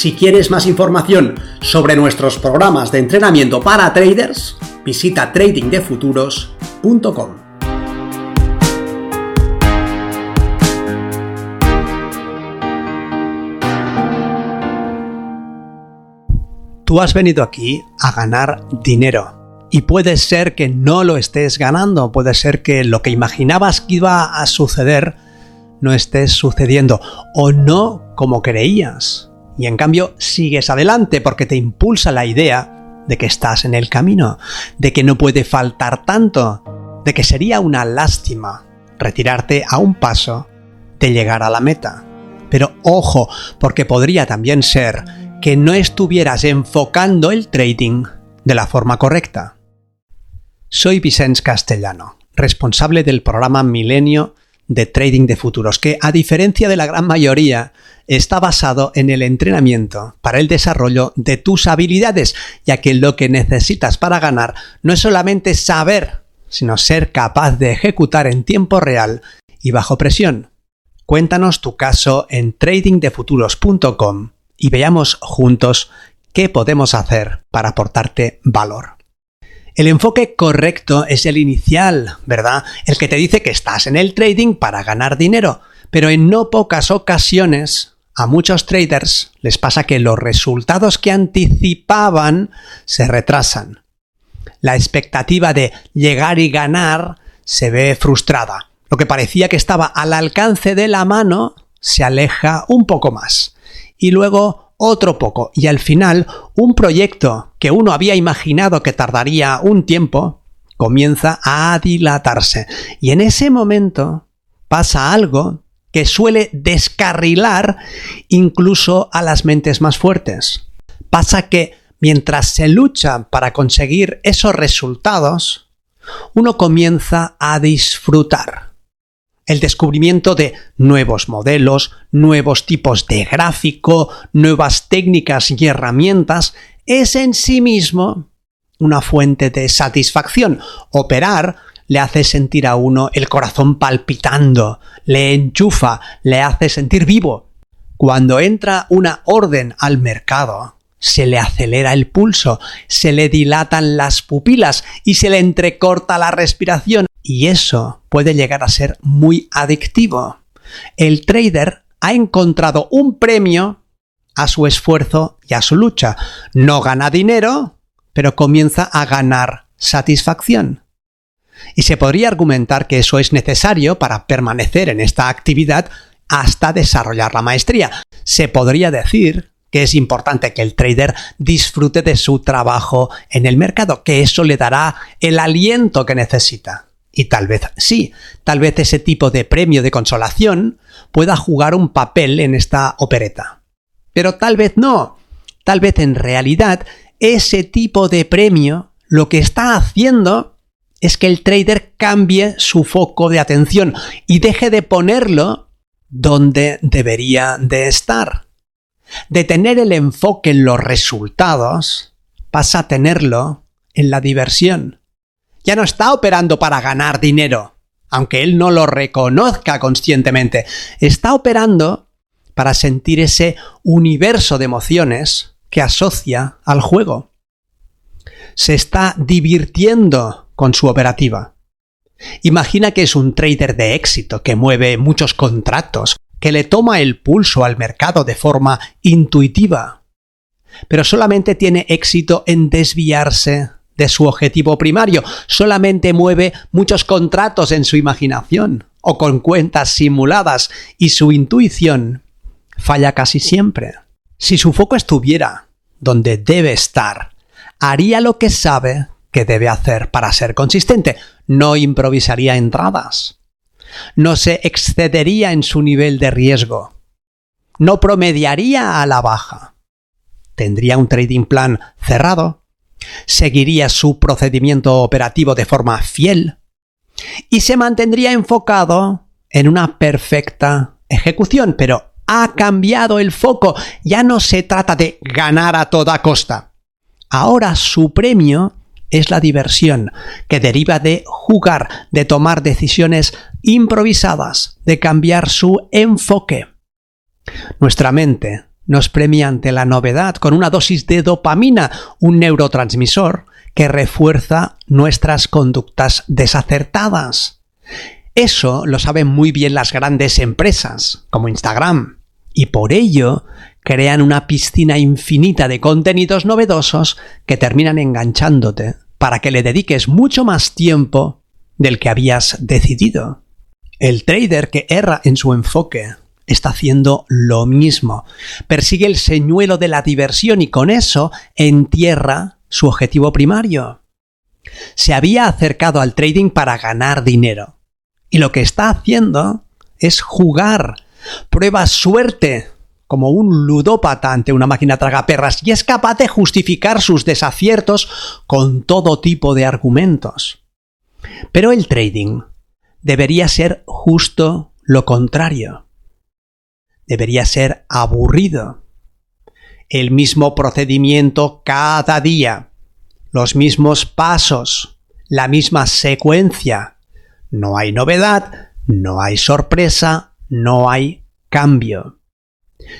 Si quieres más información sobre nuestros programas de entrenamiento para traders, visita tradingdefuturos.com. Tú has venido aquí a ganar dinero. Y puede ser que no lo estés ganando, puede ser que lo que imaginabas que iba a suceder no estés sucediendo o no como creías y en cambio sigues adelante porque te impulsa la idea de que estás en el camino, de que no puede faltar tanto, de que sería una lástima retirarte a un paso de llegar a la meta. Pero ojo, porque podría también ser que no estuvieras enfocando el trading de la forma correcta. Soy Vicens Castellano, responsable del programa Milenio de trading de futuros, que a diferencia de la gran mayoría, está basado en el entrenamiento para el desarrollo de tus habilidades, ya que lo que necesitas para ganar no es solamente saber, sino ser capaz de ejecutar en tiempo real y bajo presión. Cuéntanos tu caso en tradingdefuturos.com y veamos juntos qué podemos hacer para aportarte valor. El enfoque correcto es el inicial, ¿verdad? El que te dice que estás en el trading para ganar dinero. Pero en no pocas ocasiones a muchos traders les pasa que los resultados que anticipaban se retrasan. La expectativa de llegar y ganar se ve frustrada. Lo que parecía que estaba al alcance de la mano se aleja un poco más. Y luego otro poco. Y al final un proyecto que uno había imaginado que tardaría un tiempo comienza a dilatarse. Y en ese momento pasa algo que suele descarrilar incluso a las mentes más fuertes. Pasa que mientras se lucha para conseguir esos resultados, uno comienza a disfrutar el descubrimiento de nuevos modelos, nuevos tipos de gráfico, nuevas técnicas y herramientas, es en sí mismo una fuente de satisfacción. Operar le hace sentir a uno el corazón palpitando, le enchufa, le hace sentir vivo. Cuando entra una orden al mercado, se le acelera el pulso, se le dilatan las pupilas y se le entrecorta la respiración y eso puede llegar a ser muy adictivo. El trader ha encontrado un premio a su esfuerzo y a su lucha. No gana dinero, pero comienza a ganar satisfacción. Y se podría argumentar que eso es necesario para permanecer en esta actividad hasta desarrollar la maestría. Se podría decir que es importante que el trader disfrute de su trabajo en el mercado, que eso le dará el aliento que necesita. Y tal vez sí, tal vez ese tipo de premio de consolación pueda jugar un papel en esta opereta. Pero tal vez no. Tal vez en realidad ese tipo de premio lo que está haciendo es que el trader cambie su foco de atención y deje de ponerlo donde debería de estar. De tener el enfoque en los resultados pasa a tenerlo en la diversión ya no está operando para ganar dinero, aunque él no lo reconozca conscientemente. Está operando para sentir ese universo de emociones que asocia al juego. Se está divirtiendo con su operativa. Imagina que es un trader de éxito que mueve muchos contratos, que le toma el pulso al mercado de forma intuitiva, pero solamente tiene éxito en desviarse de su objetivo primario, solamente mueve muchos contratos en su imaginación o con cuentas simuladas y su intuición falla casi siempre. Si su foco estuviera donde debe estar, haría lo que sabe que debe hacer para ser consistente, no improvisaría entradas, no se excedería en su nivel de riesgo, no promediaría a la baja, tendría un trading plan cerrado, seguiría su procedimiento operativo de forma fiel y se mantendría enfocado en una perfecta ejecución, pero ha cambiado el foco, ya no se trata de ganar a toda costa. Ahora su premio es la diversión, que deriva de jugar, de tomar decisiones improvisadas, de cambiar su enfoque. Nuestra mente nos premia ante la novedad con una dosis de dopamina, un neurotransmisor que refuerza nuestras conductas desacertadas. Eso lo saben muy bien las grandes empresas, como Instagram, y por ello crean una piscina infinita de contenidos novedosos que terminan enganchándote para que le dediques mucho más tiempo del que habías decidido. El trader que erra en su enfoque está haciendo lo mismo. Persigue el señuelo de la diversión y con eso entierra su objetivo primario. Se había acercado al trading para ganar dinero. Y lo que está haciendo es jugar. Prueba suerte como un ludópata ante una máquina tragaperras y es capaz de justificar sus desaciertos con todo tipo de argumentos. Pero el trading debería ser justo lo contrario. Debería ser aburrido. El mismo procedimiento cada día, los mismos pasos, la misma secuencia. No hay novedad, no hay sorpresa, no hay cambio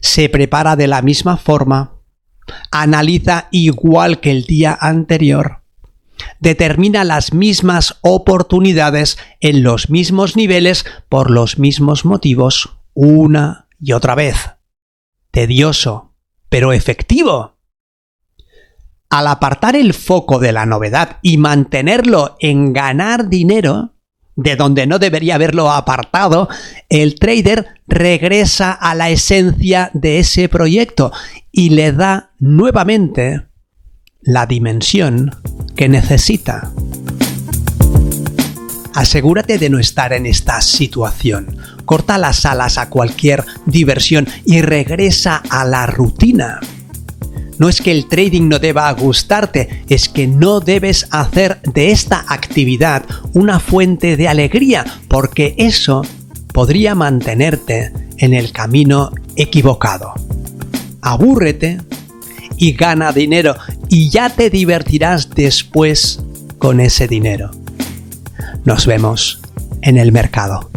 se prepara de la misma forma, analiza igual que el día anterior, determina las mismas oportunidades en los mismos niveles por los mismos motivos una y otra vez. Tedioso, pero efectivo. Al apartar el foco de la novedad y mantenerlo en ganar dinero, de donde no debería haberlo apartado, el trader regresa a la esencia de ese proyecto y le da nuevamente la dimensión que necesita. Asegúrate de no estar en esta situación. Corta las alas a cualquier diversión y regresa a la rutina. No es que el trading no deba gustarte, es que no debes hacer de esta actividad una fuente de alegría, porque eso podría mantenerte en el camino equivocado. Abúrrete y gana dinero y ya te divertirás después con ese dinero. Nos vemos en el mercado.